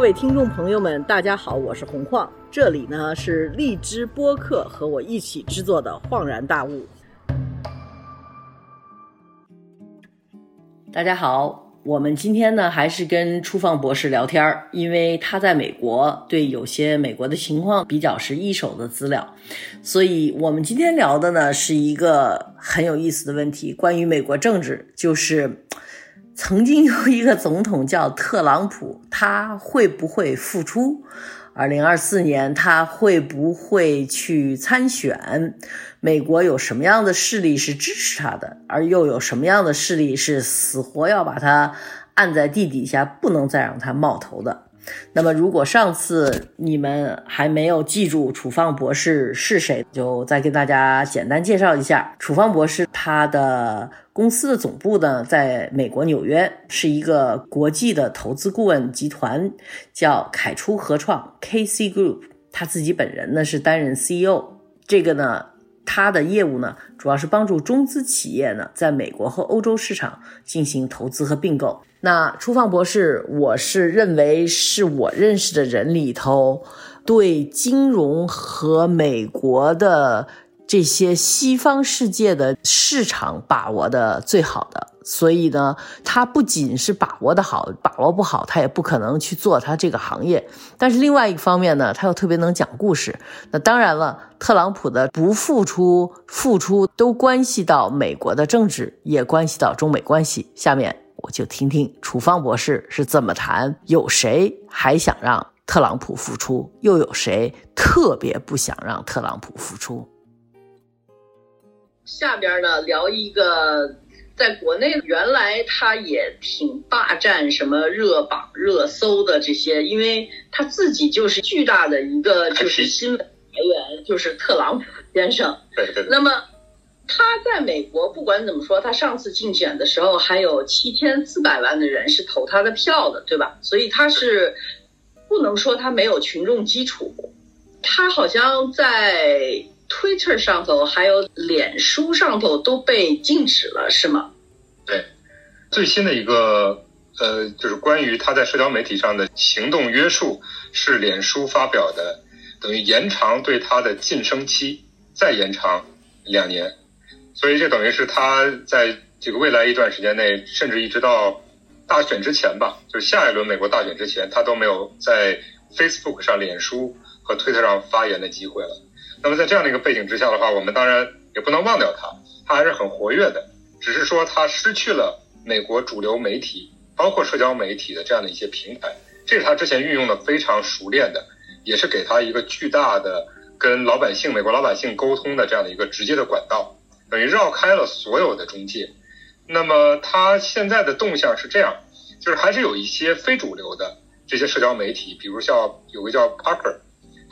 各位听众朋友们，大家好，我是洪晃，这里呢是荔枝播客和我一起制作的《恍然大悟》。大家好，我们今天呢还是跟初放博士聊天儿，因为他在美国，对有些美国的情况比较是一手的资料，所以我们今天聊的呢是一个很有意思的问题，关于美国政治，就是。曾经有一个总统叫特朗普，他会不会复出？二零二四年他会不会去参选？美国有什么样的势力是支持他的，而又有什么样的势力是死活要把他按在地底下，不能再让他冒头的？那么，如果上次你们还没有记住楚放博士是谁，就再跟大家简单介绍一下。楚放博士他的公司的总部呢，在美国纽约，是一个国际的投资顾问集团，叫凯初合创 （KC Group）。他自己本人呢是担任 CEO。这个呢，他的业务呢，主要是帮助中资企业呢，在美国和欧洲市场进行投资和并购。那初放博士，我是认为是我认识的人里头，对金融和美国的这些西方世界的市场把握的最好的。所以呢，他不仅是把握的好，把握不好，他也不可能去做他这个行业。但是另外一个方面呢，他又特别能讲故事。那当然了，特朗普的不付出、付出都关系到美国的政治，也关系到中美关系。下面。我就听听楚方博士是怎么谈，有谁还想让特朗普复出，又有谁特别不想让特朗普复出？下边呢，聊一个在国内原来他也挺霸占什么热榜、热搜的这些，因为他自己就是巨大的一个就是新闻来源，就是特朗普先生。对对。那么。他在美国，不管怎么说，他上次竞选的时候还有七千四百万的人是投他的票的，对吧？所以他是不能说他没有群众基础。他好像在 Twitter 上头还有脸书上头都被禁止了，是吗？对，最新的一个呃，就是关于他在社交媒体上的行动约束，是脸书发表的，等于延长对他的晋升期再延长两年。所以这等于是他在这个未来一段时间内，甚至一直到大选之前吧，就是下一轮美国大选之前，他都没有在 Facebook 上、脸书和推特上发言的机会了。那么在这样的一个背景之下的话，我们当然也不能忘掉他，他还是很活跃的，只是说他失去了美国主流媒体，包括社交媒体的这样的一些平台，这是他之前运用的非常熟练的，也是给他一个巨大的跟老百姓、美国老百姓沟通的这样的一个直接的管道。等于绕开了所有的中介，那么他现在的动向是这样，就是还是有一些非主流的这些社交媒体，比如像有个叫 Parker，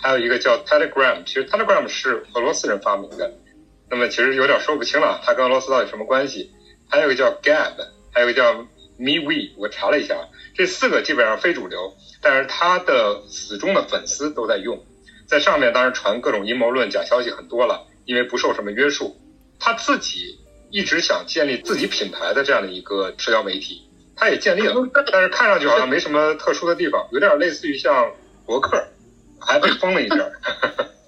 还有一个叫 Telegram，其实 Telegram 是俄罗斯人发明的，那么其实有点说不清了，它跟俄罗斯到底什么关系？还有一个叫 Gab，还有一个叫 MeWe，我查了一下，这四个基本上非主流，但是他的死忠的粉丝都在用，在上面当然传各种阴谋论、假消息很多了，因为不受什么约束。他自己一直想建立自己品牌的这样的一个社交媒体，他也建立了，但是看上去好像没什么特殊的地方，有点类似于像博客，还被封了一阵。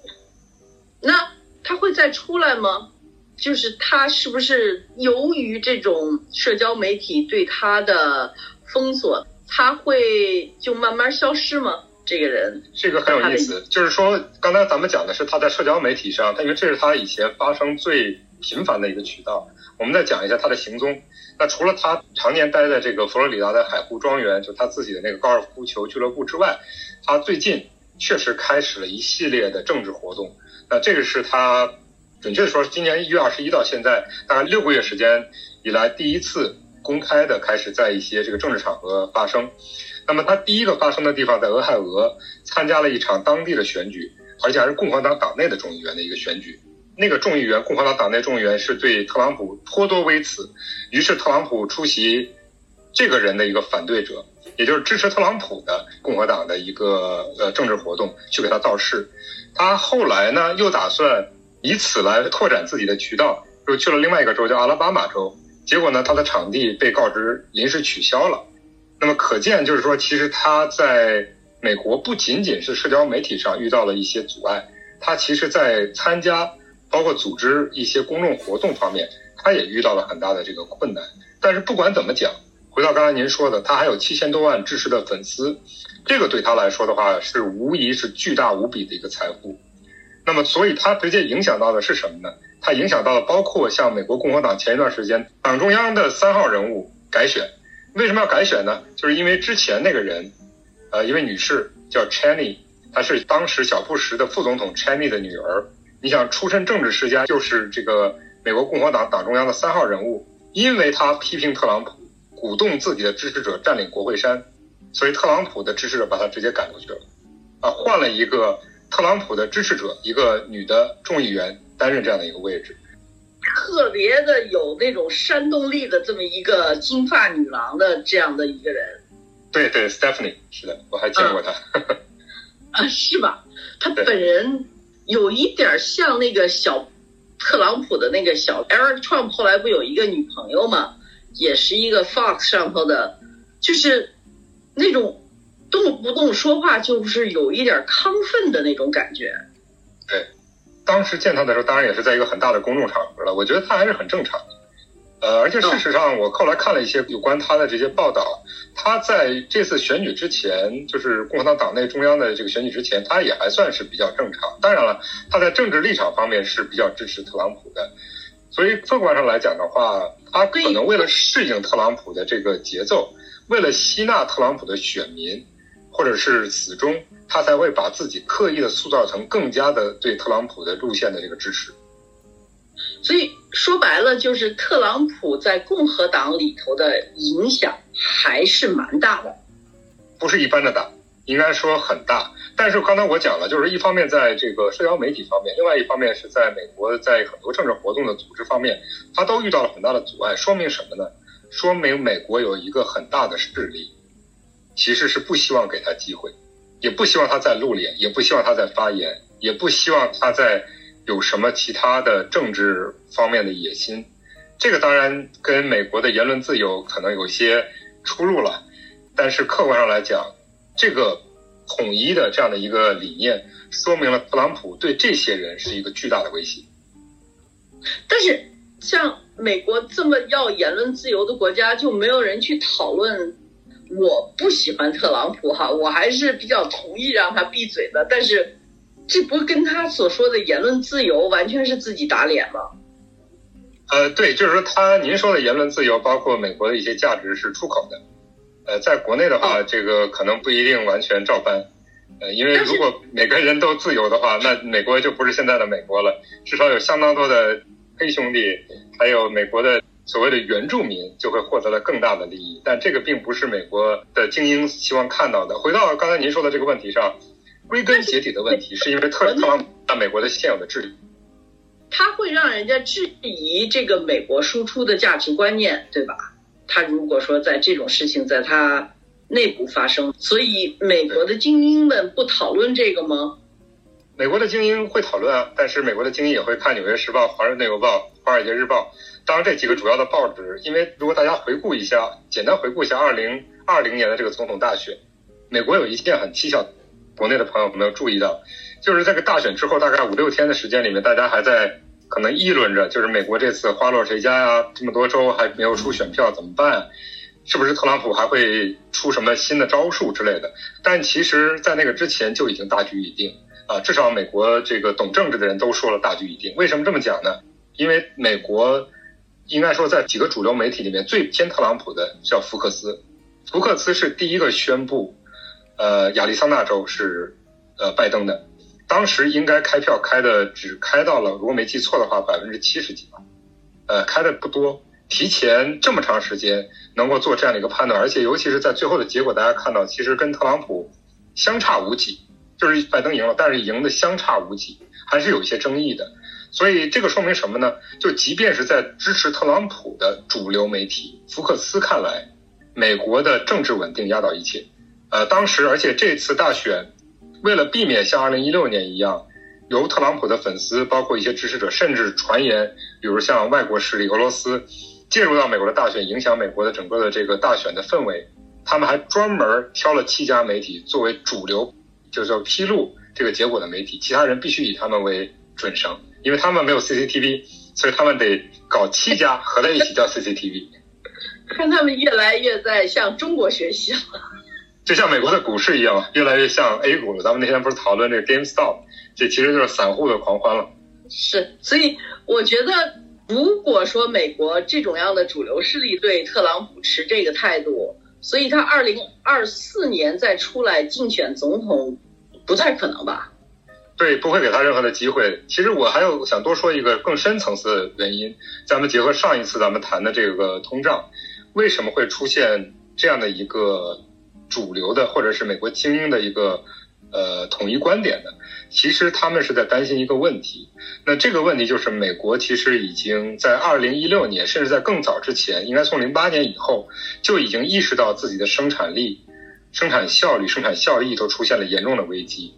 那他会再出来吗？就是他是不是由于这种社交媒体对他的封锁，他会就慢慢消失吗？这个人这个很有意思，就是说刚才咱们讲的是他在社交媒体上，他因为这是他以前发生最。频繁的一个渠道，我们再讲一下他的行踪。那除了他常年待在这个佛罗里达的海湖庄园，就他自己的那个高尔夫球俱乐部之外，他最近确实开始了一系列的政治活动。那这个是他准确的说，今年一月二十一到现在大概六个月时间以来第一次公开的开始在一些这个政治场合发生。那么他第一个发生的地方在俄亥俄，参加了一场当地的选举，而且还是共和党党内的众议员的一个选举。那个众议员，共和党党内众议员是对特朗普颇多微词，于是特朗普出席这个人的一个反对者，也就是支持特朗普的共和党的一个呃政治活动，去给他造势。他后来呢，又打算以此来拓展自己的渠道，又去了另外一个州，叫阿拉巴马州。结果呢，他的场地被告知临时取消了。那么可见，就是说，其实他在美国不仅仅是社交媒体上遇到了一些阻碍，他其实在参加包括组织一些公众活动方面，他也遇到了很大的这个困难。但是不管怎么讲，回到刚才您说的，他还有七千多万支持的粉丝，这个对他来说的话，是无疑是巨大无比的一个财富。那么，所以他直接影响到的是什么呢？他影响到了包括像美国共和党前一段时间党中央的三号人物改选。为什么要改选呢？就是因为之前那个人，呃，一位女士叫 Cheney，她是当时小布什的副总统 Cheney 的女儿。你想，出身政治世家，就是这个美国共和党党中央的三号人物，因为他批评特朗普，鼓动自己的支持者占领国会山，所以特朗普的支持者把他直接赶出去了，啊，换了一个。特朗普的支持者，一个女的众议员担任这样的一个位置，特别的有那种煽动力的这么一个金发女郎的这样的一个人。对对，Stephanie 是的，我还见过她。啊，是吧？她本人有一点像那个小特朗普的那个小 Eric Trump，后来不有一个女朋友嘛，也是一个 Fox 上头的，就是那种。动不动说话就是有一点亢奋的那种感觉。对，当时见他的时候，当然也是在一个很大的公众场合了。我觉得他还是很正常的。呃，而且事实上，我后来看了一些有关他的这些报道，他在这次选举之前，就是共和党党内中央的这个选举之前，他也还算是比较正常。当然了，他在政治立场方面是比较支持特朗普的。所以客观上来讲的话，他可能为了适应特朗普的这个节奏，为了吸纳特朗普的选民。或者是始终，他才会把自己刻意的塑造成更加的对特朗普的路线的这个支持。所以说白了，就是特朗普在共和党里头的影响还是蛮大的，不是一般的大，应该说很大。但是刚才我讲了，就是一方面在这个社交媒体方面，另外一方面是在美国在很多政治活动的组织方面，他都遇到了很大的阻碍。说明什么呢？说明美国有一个很大的势力。其实是不希望给他机会，也不希望他再露脸，也不希望他再发言，也不希望他再有什么其他的政治方面的野心。这个当然跟美国的言论自由可能有些出入了，但是客观上来讲，这个统一的这样的一个理念，说明了特朗普对这些人是一个巨大的威胁。但是像美国这么要言论自由的国家，就没有人去讨论。我不喜欢特朗普哈，我还是比较同意让他闭嘴的。但是，这不跟他所说的言论自由完全是自己打脸吗？呃，对，就是说他您说的言论自由，包括美国的一些价值是出口的。呃，在国内的话，这个可能不一定完全照搬。呃，因为如果每个人都自由的话，那美国就不是现在的美国了。至少有相当多的黑兄弟，还有美国的。所谓的原住民就会获得了更大的利益，但这个并不是美国的精英希望看到的。回到刚才您说的这个问题上，归根结底的问题是因为特特朗普美国的现有的治理，他会让人家质疑这个美国输出的价值观念，对吧？他如果说在这种事情在他内部发生，所以美国的精英们不讨论这个吗？美国的精英会讨论啊，但是美国的精英也会看《纽约时报》《华盛顿邮报》《华尔街日报》。当然，这几个主要的报纸，因为如果大家回顾一下，简单回顾一下二零二零年的这个总统大选，美国有一件很蹊跷，国内的朋友有没有注意到？就是这个大选之后，大概五六天的时间里面，大家还在可能议论着，就是美国这次花落谁家呀？这么多州还没有出选票怎么办？是不是特朗普还会出什么新的招数之类的？但其实，在那个之前就已经大局已定啊，至少美国这个懂政治的人都说了大局已定。为什么这么讲呢？因为美国。应该说，在几个主流媒体里面，最偏特朗普的叫福克斯。福克斯是第一个宣布，呃，亚利桑那州是呃拜登的。当时应该开票开的只开到了，如果没记错的话，百分之七十几吧，呃，开的不多。提前这么长时间能够做这样的一个判断，而且尤其是在最后的结果，大家看到其实跟特朗普相差无几，就是拜登赢了，但是赢的相差无几，还是有一些争议的。所以这个说明什么呢？就即便是在支持特朗普的主流媒体福克斯看来，美国的政治稳定压倒一切。呃，当时而且这次大选，为了避免像2016年一样，由特朗普的粉丝，包括一些支持者，甚至传言，比如像外国势力俄罗斯介入到美国的大选，影响美国的整个的这个大选的氛围，他们还专门挑了七家媒体作为主流，就是说披露这个结果的媒体，其他人必须以他们为准绳，因为他们没有 CCTV，所以他们得搞七家合在一起叫 CCTV。看他们越来越在向中国学习了，就像美国的股市一样，越来越像 A 股了。咱们那天不是讨论这个 GameStop，这其实就是散户的狂欢了。是，所以我觉得，如果说美国这种样的主流势力对特朗普持这个态度，所以他二零二四年再出来竞选总统，不太可能吧？对，不会给他任何的机会。其实我还有想多说一个更深层次的原因，咱们结合上一次咱们谈的这个通胀。为什么会出现这样的一个主流的，或者是美国精英的一个呃统一观点的？其实他们是在担心一个问题。那这个问题就是，美国其实已经在二零一六年，甚至在更早之前，应该从零八年以后，就已经意识到自己的生产力、生产效率、生产效益都出现了严重的危机。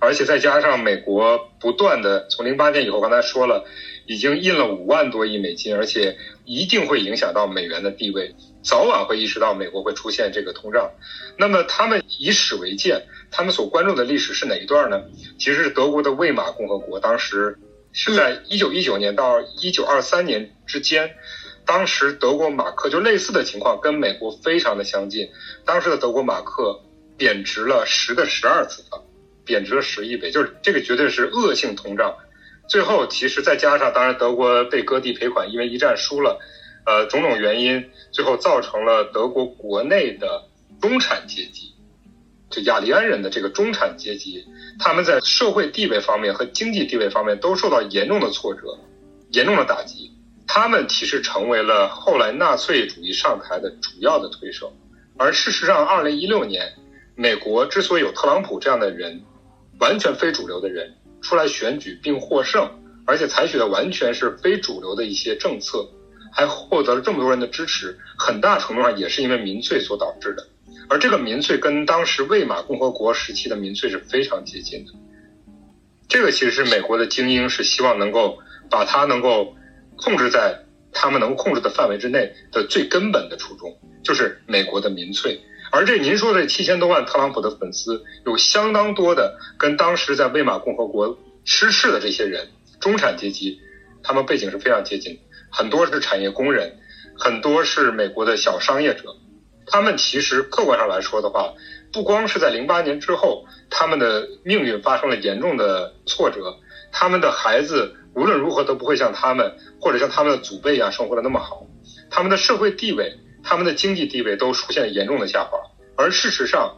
而且再加上美国不断的从零八年以后，刚才说了，已经印了五万多亿美金，而且一定会影响到美元的地位，早晚会意识到美国会出现这个通胀。那么他们以史为鉴，他们所关注的历史是哪一段呢？其实是德国的魏玛共和国，当时是在一九一九年到一九二三年之间，当时德国马克就类似的情况，跟美国非常的相近，当时的德国马克贬值了十的十二次方。贬值了十亿倍，就是这个绝对是恶性通胀。最后，其实再加上，当然德国被割地赔款，因为一战输了，呃，种种原因，最后造成了德国国内的中产阶级，就雅利安人的这个中产阶级，他们在社会地位方面和经济地位方面都受到严重的挫折，严重的打击。他们其实成为了后来纳粹主义上台的主要的推手。而事实上，二零一六年，美国之所以有特朗普这样的人，完全非主流的人出来选举并获胜，而且采取的完全是非主流的一些政策，还获得了这么多人的支持，很大程度上也是因为民粹所导致的。而这个民粹跟当时魏玛共和国时期的民粹是非常接近的。这个其实是美国的精英是希望能够把它能够控制在他们能控制的范围之内的最根本的初衷，就是美国的民粹。而这您说的七千多万特朗普的粉丝，有相当多的跟当时在魏玛共和国失势的这些人，中产阶级，他们背景是非常接近的，很多是产业工人，很多是美国的小商业者，他们其实客观上来说的话，不光是在零八年之后，他们的命运发生了严重的挫折，他们的孩子无论如何都不会像他们或者像他们的祖辈一样生活的那么好，他们的社会地位。他们的经济地位都出现了严重的下滑，而事实上，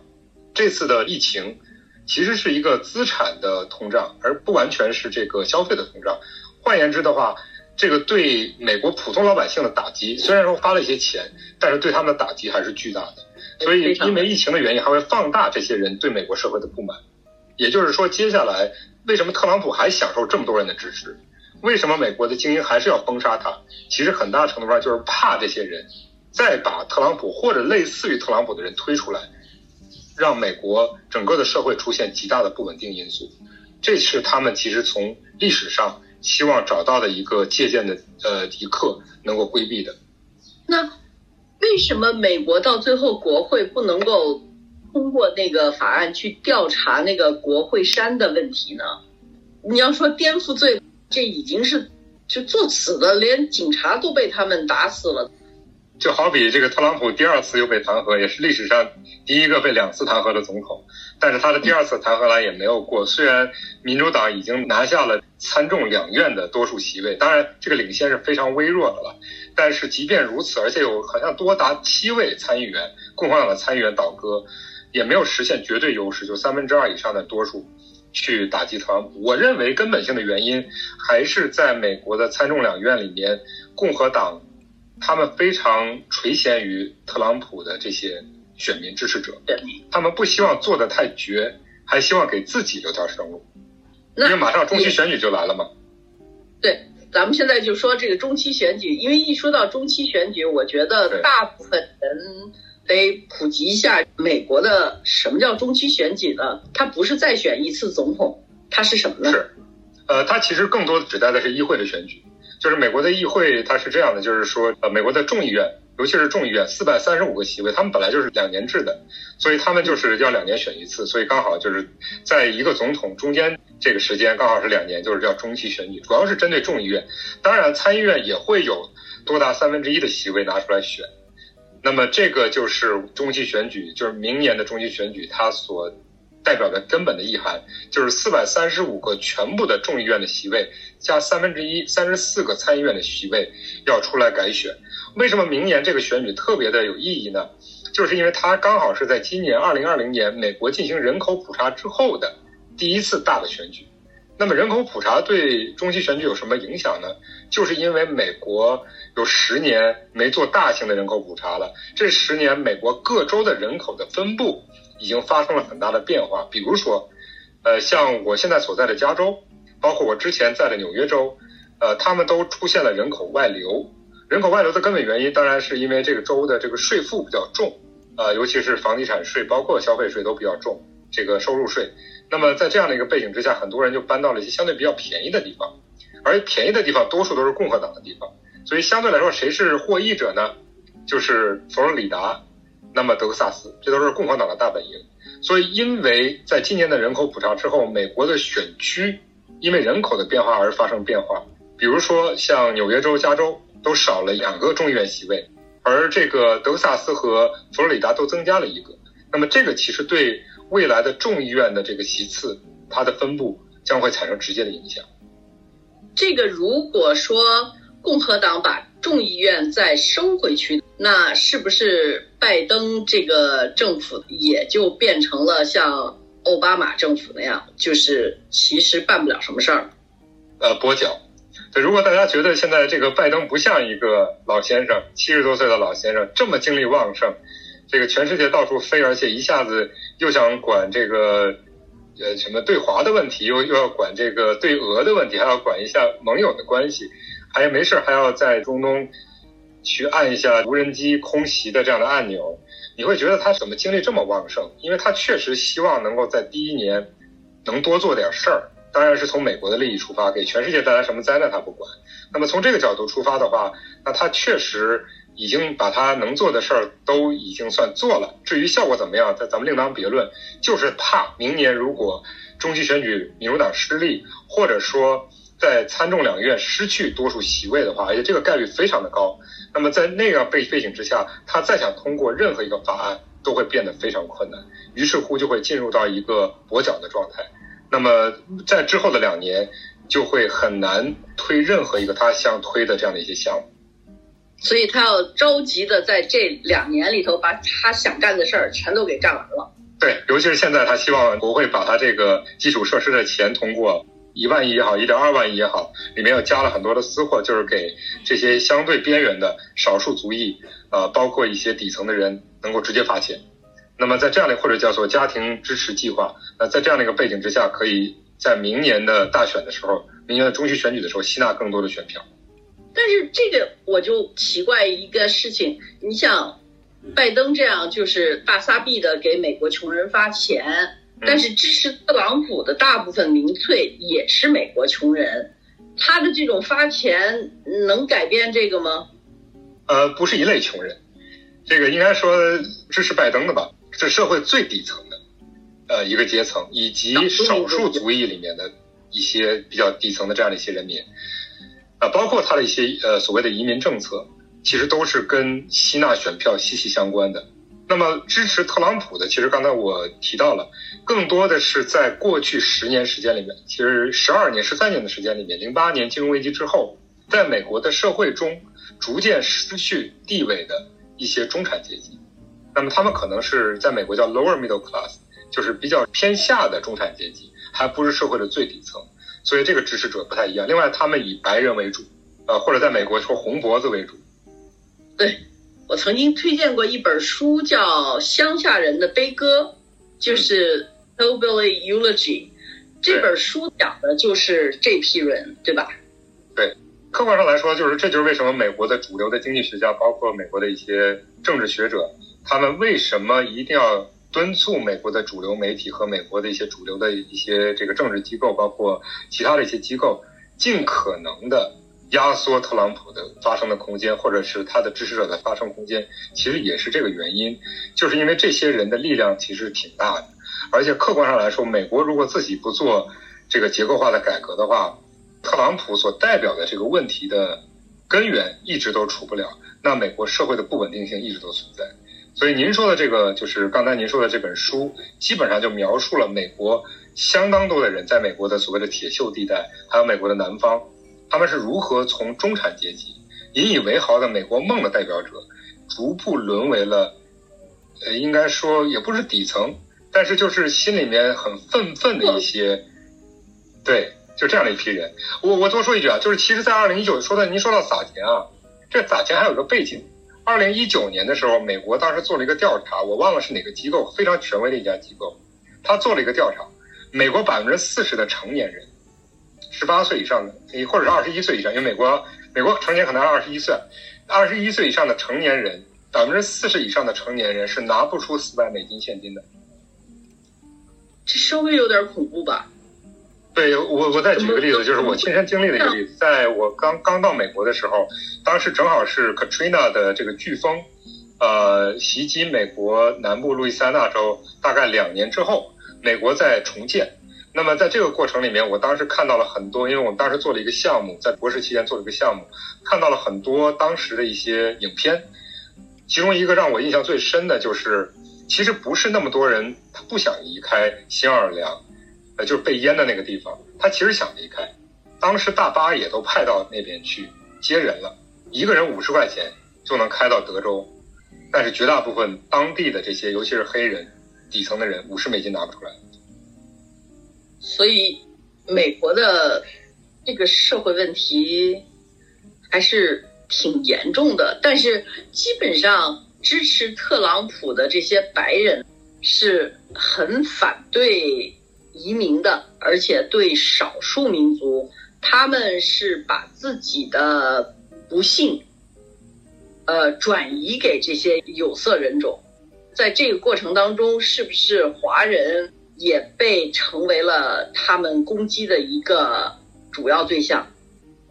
这次的疫情其实是一个资产的通胀，而不完全是这个消费的通胀。换言之的话，这个对美国普通老百姓的打击，虽然说花了一些钱，但是对他们的打击还是巨大的。所以，因为疫情的原因，还会放大这些人对美国社会的不满。也就是说，接下来为什么特朗普还享受这么多人的支持？为什么美国的精英还是要封杀他？其实很大程度上就是怕这些人。再把特朗普或者类似于特朗普的人推出来，让美国整个的社会出现极大的不稳定因素，这是他们其实从历史上希望找到的一个借鉴的呃一课能够规避的。那为什么美国到最后国会不能够通过那个法案去调查那个国会山的问题呢？你要说颠覆罪，这已经是就作死的，连警察都被他们打死了。就好比这个特朗普第二次又被弹劾，也是历史上第一个被两次弹劾的总统，但是他的第二次弹劾案也没有过。虽然民主党已经拿下了参众两院的多数席位，当然这个领先是非常微弱的了，但是即便如此，而且有好像多达七位参议员，共和党的参议员倒戈，也没有实现绝对优势，就三分之二以上的多数去打击特朗普。我认为根本性的原因还是在美国的参众两院里面，共和党。他们非常垂涎于特朗普的这些选民支持者，他们不希望做的太绝，还希望给自己留条生路，因为马上中期选举就来了嘛。对，咱们现在就说这个中期选举，因为一说到中期选举，我觉得大部分人得普及一下美国的什么叫中期选举呢？它不是再选一次总统，它是什么呢？是，呃，它其实更多的指代的是议会的选举。就是美国的议会，它是这样的，就是说，呃，美国的众议院尤其是众议院四百三十五个席位，他们本来就是两年制的，所以他们就是要两年选一次，所以刚好就是在一个总统中间这个时间刚好是两年，就是叫中期选举，主要是针对众议院，当然参议院也会有多达三分之一的席位拿出来选。那么这个就是中期选举，就是明年的中期选举，它所代表的根本的意涵，就是四百三十五个全部的众议院的席位加三分之一三十四个参议院的席位要出来改选。为什么明年这个选举特别的有意义呢？就是因为它刚好是在今年二零二零年美国进行人口普查之后的第一次大的选举。那么人口普查对中期选举有什么影响呢？就是因为美国有十年没做大型的人口普查了，这十年美国各州的人口的分布已经发生了很大的变化。比如说，呃，像我现在所在的加州，包括我之前在的纽约州，呃，他们都出现了人口外流。人口外流的根本原因当然是因为这个州的这个税负比较重，呃，尤其是房地产税，包括消费税都比较重，这个收入税。那么在这样的一个背景之下，很多人就搬到了一些相对比较便宜的地方，而便宜的地方多数都是共和党的地方，所以相对来说，谁是获益者呢？就是佛罗里达，那么德克萨斯，这都是共和党的大本营。所以，因为在今年的人口普查之后，美国的选区因为人口的变化而发生变化，比如说像纽约州、加州都少了两个众议院席位，而这个德克萨斯和佛罗里达都增加了一个。那么这个其实对。未来的众议院的这个席次，它的分布将会产生直接的影响。这个如果说共和党把众议院再收回去，那是不是拜登这个政府也就变成了像奥巴马政府那样，就是其实办不了什么事儿？呃，跛脚。对，如果大家觉得现在这个拜登不像一个老先生，七十多岁的老先生，这么精力旺盛。这个全世界到处飞，而且一下子又想管这个，呃，什么对华的问题，又又要管这个对俄的问题，还要管一下盟友的关系，还没事还要在中东去按一下无人机空袭的这样的按钮。你会觉得他怎么精力这么旺盛？因为他确实希望能够在第一年能多做点事儿，当然是从美国的利益出发，给全世界带来什么灾难他不管。那么从这个角度出发的话，那他确实。已经把他能做的事儿都已经算做了，至于效果怎么样，咱咱们另当别论。就是怕明年如果中期选举民主党失利，或者说在参众两院失去多数席位的话，而且这个概率非常的高，那么在那样背背景之下，他再想通过任何一个法案都会变得非常困难，于是乎就会进入到一个跛脚的状态。那么在之后的两年，就会很难推任何一个他想推的这样的一些项目。所以他要着急的在这两年里头把他想干的事儿全都给干完了。对，尤其是现在他希望国会把他这个基础设施的钱通过一万亿也好，一点二万亿也好，里面又加了很多的私货，就是给这些相对边缘的少数族裔，呃，包括一些底层的人能够直接发钱。那么在这样的或者叫做家庭支持计划，那在这样的一个背景之下，可以在明年的大选的时候，明年的中期选举的时候吸纳更多的选票。但是这个我就奇怪一个事情，你想，拜登这样就是大撒币的给美国穷人发钱，但是支持特朗普的大部分民粹也是美国穷人，他的这种发钱能改变这个吗？呃，不是一类穷人，这个应该说支持拜登的吧，是社会最底层的，呃，一个阶层，以及少数族裔里面的一些比较底层的这样的一些人民。啊，包括他的一些呃所谓的移民政策，其实都是跟吸纳选票息息相关的。那么支持特朗普的，其实刚才我提到了，更多的是在过去十年时间里面，其实十二年、十三年的时间里面，零八年金融危机之后，在美国的社会中逐渐失去地位的一些中产阶级。那么他们可能是在美国叫 lower middle class，就是比较偏下的中产阶级，还不是社会的最底层。所以这个支持者不太一样。另外，他们以白人为主，呃，或者在美国说红脖子为主。对，我曾经推荐过一本书，叫《乡下人的悲歌》，就是《Hillbilly Eulogy》。这本书讲的就是这批人，对吧？对，客观上来说，就是这就是为什么美国的主流的经济学家，包括美国的一些政治学者，他们为什么一定要。敦促美国的主流媒体和美国的一些主流的一些这个政治机构，包括其他的一些机构，尽可能的压缩特朗普的发声的空间，或者是他的支持者的发声空间，其实也是这个原因，就是因为这些人的力量其实挺大的，而且客观上来说，美国如果自己不做这个结构化的改革的话，特朗普所代表的这个问题的根源一直都除不了，那美国社会的不稳定性一直都存在。所以您说的这个，就是刚才您说的这本书，基本上就描述了美国相当多的人在美国的所谓的铁锈地带，还有美国的南方。他们是如何从中产阶级引以为豪的美国梦的代表者，逐步沦为了，呃，应该说也不是底层，但是就是心里面很愤愤的一些，对，就这样的一批人。我我多说一句啊，就是其实，在二零一九说的，您说到撒钱啊，这撒钱还有个背景。二零一九年的时候，美国当时做了一个调查，我忘了是哪个机构，非常权威的一家机构，他做了一个调查，美国百分之四十的成年人。十八岁以上的，或者是二十一岁以上，因为美国美国成年可能是二十一岁，二十一岁以上的成年人，百分之四十以上的成年人是拿不出四百美金现金的。这稍微有点恐怖吧？对我，我再举个例子，就是我亲身经历的一个例子，在我刚刚到美国的时候，当时正好是 Katrina 的这个飓风，呃，袭击美国南部路易斯安那州，大概两年之后，美国在重建。那么在这个过程里面，我当时看到了很多，因为我们当时做了一个项目，在博士期间做了一个项目，看到了很多当时的一些影片。其中一个让我印象最深的就是，其实不是那么多人他不想离开新奥尔良，呃，就是被淹的那个地方，他其实想离开。当时大巴也都派到那边去接人了，一个人五十块钱就能开到德州，但是绝大部分当地的这些，尤其是黑人底层的人，五十美金拿不出来。所以，美国的这个社会问题还是挺严重的。但是，基本上支持特朗普的这些白人是很反对移民的，而且对少数民族，他们是把自己的不幸，呃，转移给这些有色人种。在这个过程当中，是不是华人？也被成为了他们攻击的一个主要对象。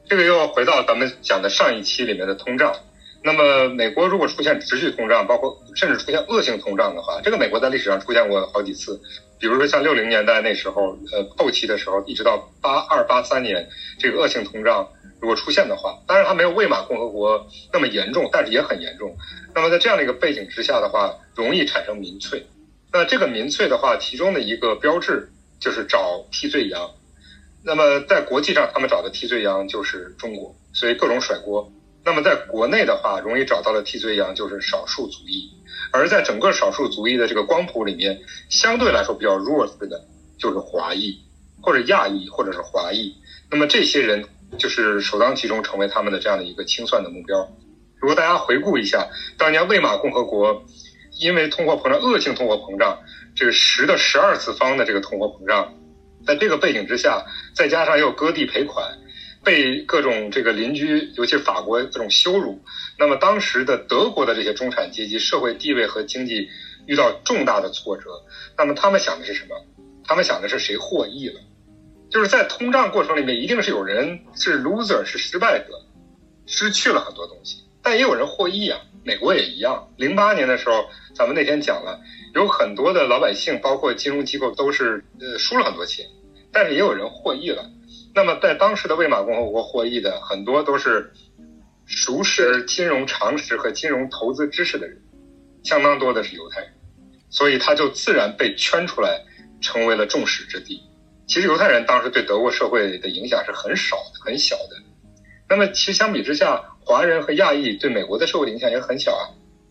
这个又要回到咱们讲的上一期里面的通胀。那么，美国如果出现持续通胀，包括甚至出现恶性通胀的话，这个美国在历史上出现过好几次。比如说像六零年代那时候，呃，后期的时候，一直到八二八三年，这个恶性通胀如果出现的话，当然它没有魏玛共和国那么严重，但是也很严重。那么在这样的一个背景之下的话，容易产生民粹。那这个民粹的话，其中的一个标志就是找替罪羊。那么在国际上，他们找的替罪羊就是中国，所以各种甩锅。那么在国内的话，容易找到的替罪羊就是少数族裔。而在整个少数族裔的这个光谱里面，相对来说比较弱势的，就是华裔或者亚裔或者是华裔。那么这些人就是首当其冲成为他们的这样的一个清算的目标。如果大家回顾一下当年魏玛共和国。因为通货膨胀，恶性通货膨胀，这个十的十二次方的这个通货膨胀，在这个背景之下，再加上又割地赔款，被各种这个邻居，尤其是法国这种羞辱，那么当时的德国的这些中产阶级社会地位和经济遇到重大的挫折，那么他们想的是什么？他们想的是谁获益了？就是在通胀过程里面，一定是有人是 loser，是失败者，失去了很多东西，但也有人获益啊。美国也一样，零八年的时候。咱们那天讲了，有很多的老百姓，包括金融机构，都是呃输了很多钱，但是也有人获益了。那么在当时的魏玛共和国获益的很多都是熟识金融常识和金融投资知识的人，相当多的是犹太人，所以他就自然被圈出来，成为了众矢之的。其实犹太人当时对德国社会的影响是很少的、很小的。那么其实相比之下，华人和亚裔对美国的社会影响也很小啊。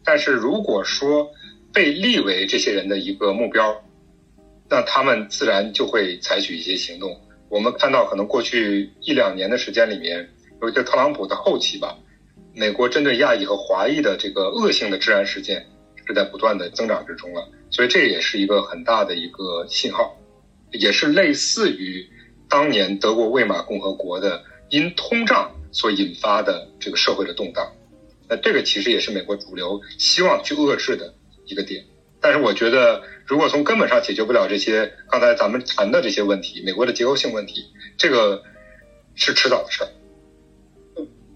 但是如果说被立为这些人的一个目标，那他们自然就会采取一些行动。我们看到，可能过去一两年的时间里面，尤其特朗普的后期吧，美国针对亚裔和华裔的这个恶性的治安事件是在不断的增长之中了。所以这也是一个很大的一个信号，也是类似于当年德国魏玛共和国的因通胀所引发的这个社会的动荡。那这个其实也是美国主流希望去遏制的一个点，但是我觉得，如果从根本上解决不了这些刚才咱们谈的这些问题，美国的结构性问题，这个是迟早的事儿。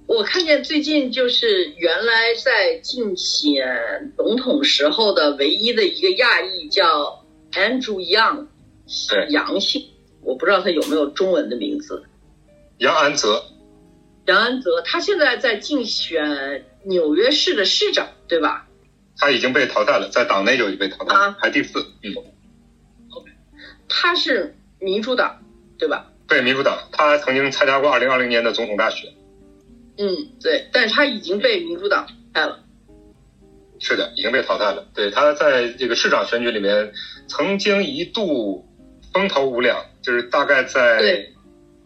我看见最近就是原来在竞选总统时候的唯一的一个亚裔叫 Andrew Yang，对杨姓，我不知道他有没有中文的名字。杨安泽，杨安泽，他现在在竞选纽约市的市长，对吧？他已经被淘汰了，在党内就已经被淘汰了，啊排第四。嗯，他是民主党，对吧？对，民主党，他曾经参加过二零二零年的总统大选。嗯，对，但是他已经被民主党害了。是的，已经被淘汰了。对，他在这个市长选举里面，曾经一度风头无两，就是大概在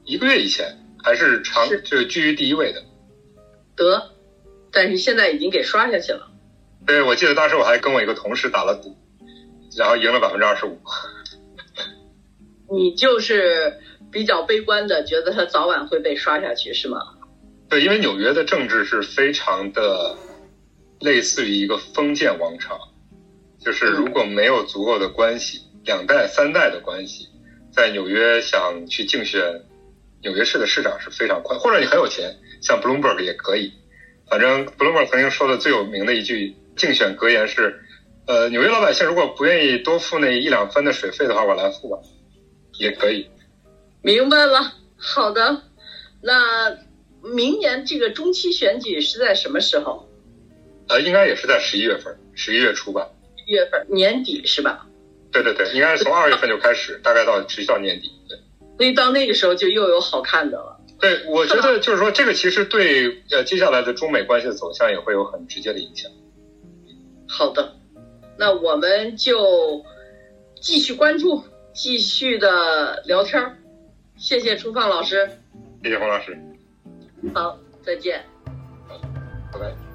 一个月以前，还是长是就是居于第一位的。得，但是现在已经给刷下去了。对，我记得当时我还跟我一个同事打了赌，然后赢了百分之二十五。你就是比较悲观的，觉得他早晚会被刷下去，是吗？对，因为纽约的政治是非常的类似于一个封建王朝，就是如果没有足够的关系，两代三代的关系，在纽约想去竞选纽约市的市长是非常快，或者你很有钱，像 Bloomberg 也可以。反正 Bloomberg 曾经说的最有名的一句竞选格言是：呃，纽约老百姓如果不愿意多付那一两分的水费的话，我来付吧，也可以。明白了，好的。那明年这个中期选举是在什么时候？呃，应该也是在十一月份，十一月初吧。一月份，年底是吧？对对对，应该是从二月份就开始，大概到持续到年底。对。所以到那个时候就又有好看的了。对，我觉得就是说，这个其实对呃接下来的中美关系的走向也会有很直接的影响。好的，那我们就继续关注，继续的聊天儿。谢谢初放老师，谢谢黄老师，好，再见。拜拜。